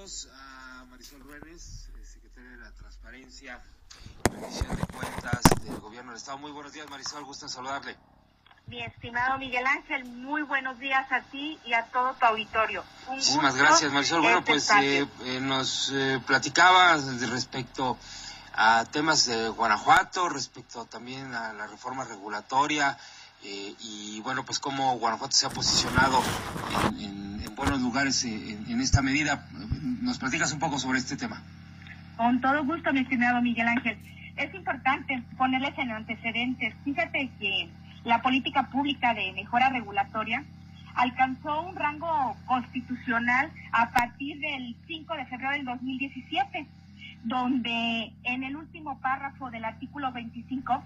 Saludos a Marisol Ruedes, eh, secretaria de la Transparencia y Rendición de Cuentas del Gobierno del Estado. Muy buenos días, Marisol, gusto en saludarle. Mi estimado Miguel Ángel, muy buenos días a ti y a todo tu auditorio. Un Muchísimas gracias, Marisol. Bueno, este pues eh, eh, nos eh, platicaba respecto a temas de Guanajuato, respecto también a la reforma regulatoria eh, y bueno, pues cómo Guanajuato se ha posicionado en, buenos lugares en, en, esta medida. ¿Nos platicas un poco sobre este tema? Con todo gusto, mi estimado Miguel Ángel. Es importante ponerles en antecedentes. Fíjate que la política pública de mejora regulatoria alcanzó un rango constitucional a partir del 5 de febrero del 2017, donde en el último párrafo del artículo 25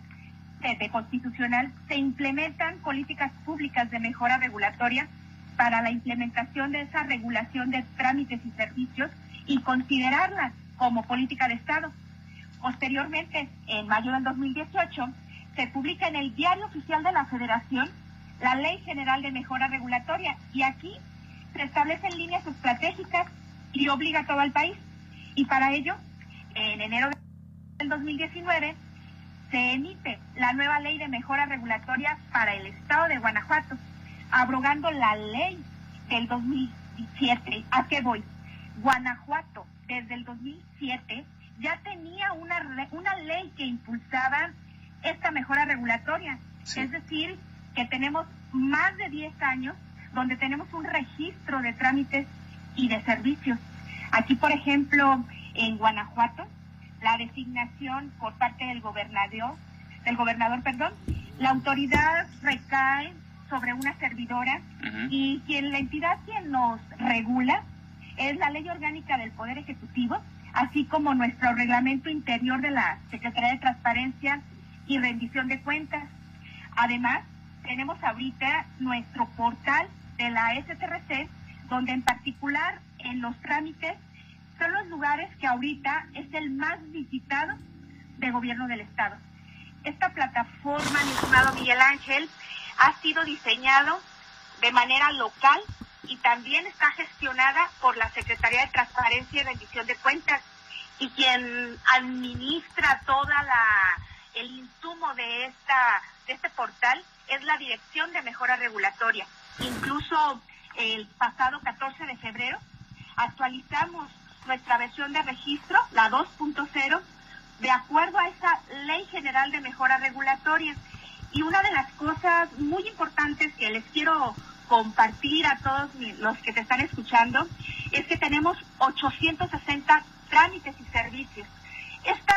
de constitucional se implementan políticas públicas de mejora regulatoria para la implementación de esa regulación de trámites y servicios y considerarlas como política de Estado. Posteriormente, en mayo del 2018, se publica en el Diario Oficial de la Federación la Ley General de Mejora Regulatoria y aquí se establecen líneas estratégicas y obliga a todo el país. Y para ello, en enero del 2019, se emite la nueva Ley de Mejora Regulatoria para el Estado de Guanajuato, abrogando la ley del 2007. ¿A qué voy? Guanajuato, desde el 2007, ya tenía una, una ley que impulsaba esta mejora regulatoria. Es decir, que tenemos más de 10 años donde tenemos un registro de trámites y de servicios. Aquí, por ejemplo, en Guanajuato, la designación por parte del gobernador, del gobernador, perdón, la autoridad recae sobre una servidora y quien la entidad quien nos regula es la ley orgánica del Poder Ejecutivo, así como nuestro reglamento interior de la Secretaría de Transparencia y rendición de cuentas. Además, tenemos ahorita nuestro portal de la STRC, donde en particular en los trámites son los lugares que ahorita es el más visitado de gobierno del Estado. Esta plataforma, mi estimado Miguel Ángel, ha sido diseñado de manera local y también está gestionada por la Secretaría de Transparencia y Rendición de Cuentas y quien administra toda la el insumo de, esta, de este portal es la Dirección de Mejora Regulatoria. Incluso el pasado 14 de febrero actualizamos nuestra versión de registro, la 2.0, de acuerdo a esa Ley General de Mejora Regulatoria. Y una de las cosas muy importantes que les quiero compartir a todos los que te están escuchando es que tenemos 860 trámites y servicios. Esta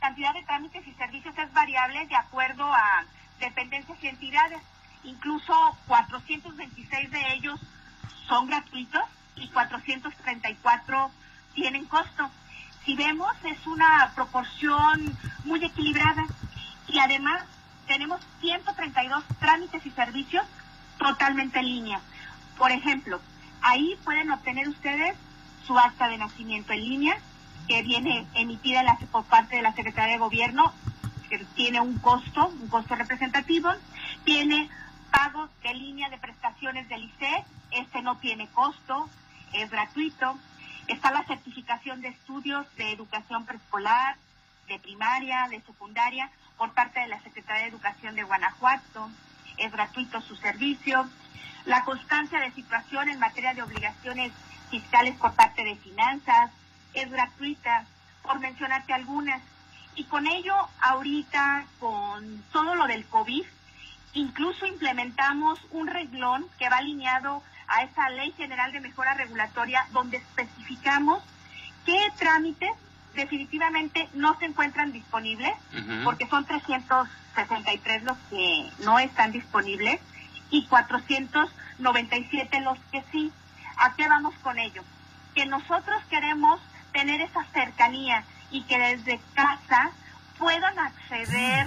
cantidad de trámites y servicios es variable de acuerdo a dependencias y entidades. Incluso 426 de ellos son gratuitos y 434 tienen costo. Si vemos, es una proporción muy equilibrada y además tenemos 132 trámites y servicios totalmente en línea. Por ejemplo, ahí pueden obtener ustedes su acta de nacimiento en línea, que viene emitida por parte de la Secretaría de Gobierno, que tiene un costo, un costo representativo, tiene pagos de línea de prestaciones del ICE, este no tiene costo, es gratuito, está la certificación de estudios de educación preescolar, de primaria, de secundaria, por parte de la Secretaría de Educación de Guanajuato, es gratuito su servicio, la constancia de situación en materia de obligaciones fiscales por parte de finanzas, es gratuita, por mencionarte algunas. Y con ello, ahorita, con todo lo del COVID, incluso implementamos un reglón que va alineado a esa Ley General de Mejora Regulatoria, donde especificamos qué trámites definitivamente no se encuentran disponibles, porque son 363 los que no están disponibles y 497 los que sí. ¿A qué vamos con ello? Que nosotros queremos tener esa cercanía y que desde casa puedan acceder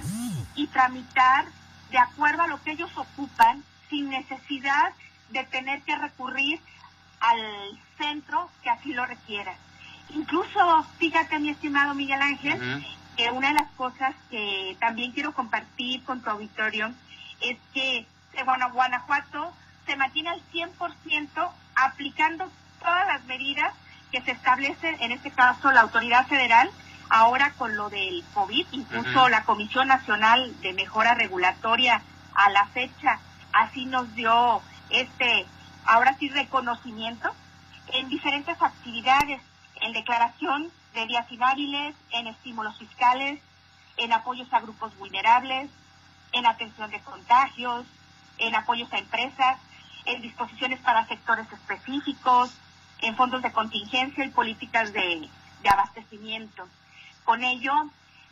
y tramitar de acuerdo a lo que ellos ocupan sin necesidad de tener que recurrir al centro que así lo requiera. Incluso, fíjate mi estimado Miguel Ángel, que una de las cosas que también quiero compartir con tu auditorio es que bueno, Guanajuato se mantiene al 100% aplicando todas las medidas que se establece, en este caso, la autoridad federal, ahora con lo del COVID, incluso la Comisión Nacional de Mejora Regulatoria a la fecha, así nos dio este, ahora sí, reconocimiento en diferentes actividades, en declaración de días inhábiles, en estímulos fiscales, en apoyos a grupos vulnerables, en atención de contagios, en apoyos a empresas, en disposiciones para sectores específicos, en fondos de contingencia y políticas de, abastecimiento. Con ello,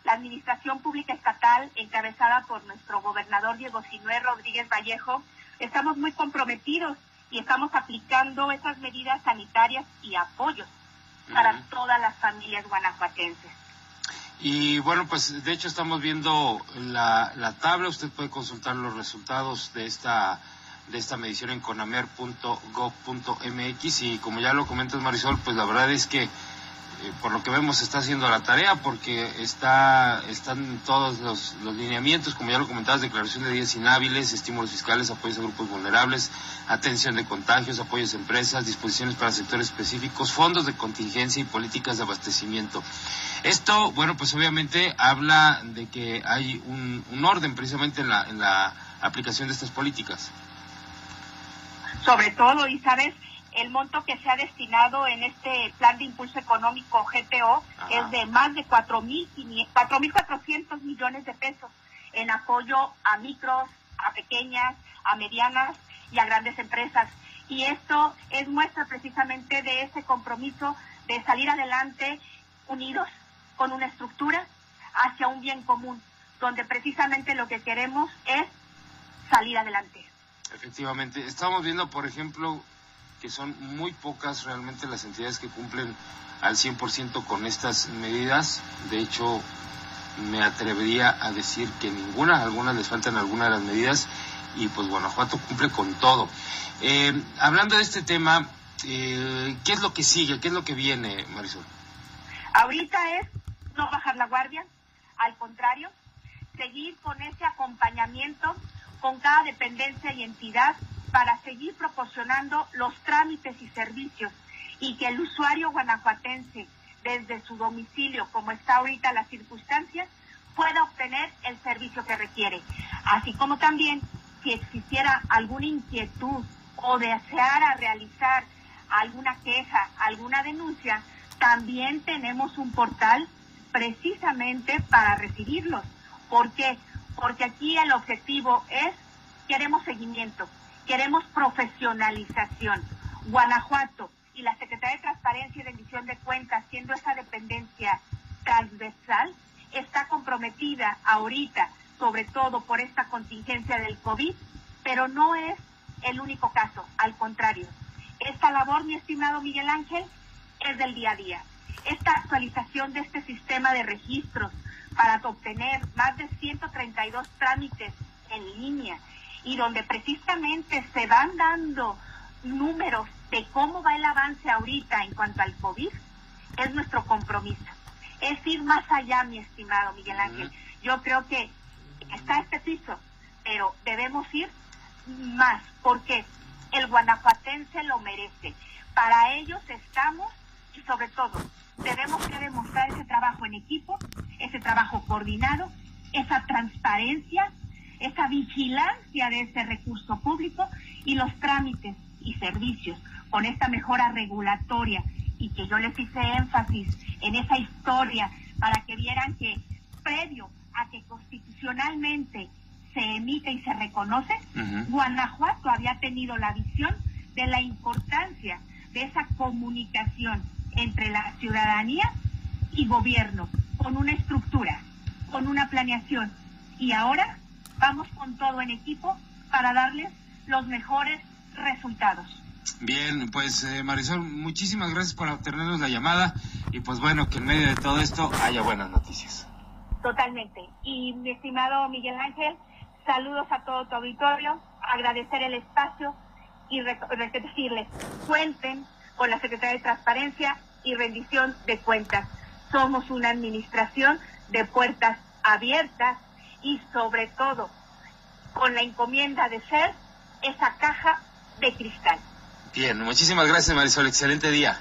la Administración Pública Estatal, encabezada por nuestro gobernador Diego Sinué Rodríguez Vallejo, estamos muy comprometidos y estamos aplicando esas medidas sanitarias y apoyos para todas las familias guanajuatenses. Y bueno, pues de hecho estamos viendo la, la tabla, usted puede consultar los resultados de esta de esta medición en conamer.gov.mx y como ya lo comentas Marisol, pues la verdad es que por lo que vemos está haciendo la tarea porque está están todos los, lineamientos, como ya lo comentabas, declaración de días inhábiles, estímulos fiscales, apoyos a grupos vulnerables, atención de contagios, apoyos a empresas, disposiciones para sectores específicos, fondos de contingencia y políticas de abastecimiento. Esto, bueno, pues obviamente habla de que hay un, un orden precisamente en la, en la aplicación de estas políticas. Sobre todo, y sabes, el monto que se ha destinado en este plan de impulso económico GPO es de más de 4.400 millones de pesos en apoyo a micros, a pequeñas, a medianas y a grandes empresas. Y esto es muestra precisamente de ese compromiso de salir adelante unidos con una estructura hacia un bien común, donde precisamente lo que queremos es salir adelante. Efectivamente, estamos viendo, por ejemplo, que son muy pocas realmente las entidades que cumplen al 100% con estas medidas. De hecho, me atrevería a decir que ninguna, algunas les faltan algunas de las medidas y pues Guanajuato cumple con todo. Eh, hablando de este tema, eh, ¿qué es lo que sigue? ¿Qué es lo que viene, Marisol? Ahorita es no bajar la guardia, al contrario, seguir con ese acompañamiento con cada dependencia y entidad para seguir proporcionando los trámites y servicios y que el usuario guanajuatense desde su domicilio, como está ahorita la circunstancia, pueda obtener el servicio que requiere. Así como también si existiera alguna inquietud o deseara realizar alguna queja, alguna denuncia, también tenemos un portal precisamente para recibirlos. ¿Por qué? Porque aquí el objetivo es, queremos seguimiento, Queremos profesionalización. Guanajuato y la Secretaría de Transparencia y Rendición de Cuentas, siendo esa dependencia transversal, está comprometida ahorita, sobre todo por esta contingencia del COVID, pero no es el único caso, al contrario. Esta labor, mi estimado Miguel Ángel, es del día a día. Esta actualización de este sistema de registros para obtener más de 132 trámites en línea y donde precisamente se van dando números de cómo va el avance ahorita en cuanto al COVID, es nuestro compromiso. Es ir más allá, mi estimado Miguel Ángel. Yo creo que está este piso, pero debemos ir más, porque el guanajuatense lo merece. Para ellos estamos y sobre todo debemos que demostrar ese trabajo en equipo, ese trabajo coordinado, esa transparencia esa vigilancia de ese recurso público y los trámites y servicios con esta mejora regulatoria y que yo les hice énfasis en esa historia para que vieran que previo a que constitucionalmente se emite y se reconoce, Guanajuato había tenido la visión de la importancia de esa comunicación entre la ciudadanía y gobierno, con una estructura, con una planeación. Y ahora vamos con todo en equipo para darles los mejores resultados. Bien, pues eh, Marisol, muchísimas gracias por tenernos la llamada y pues bueno, que en medio de todo esto haya buenas noticias. Totalmente. Y mi estimado Miguel Ángel, saludos a todo tu auditorio, agradecer el espacio y decirles, cuenten con la Secretaría de Transparencia y Rendición de Cuentas. Somos una administración de puertas abiertas y sobre todo con la encomienda de ser esa caja de cristal. Bien, muchísimas gracias Marisol, excelente día.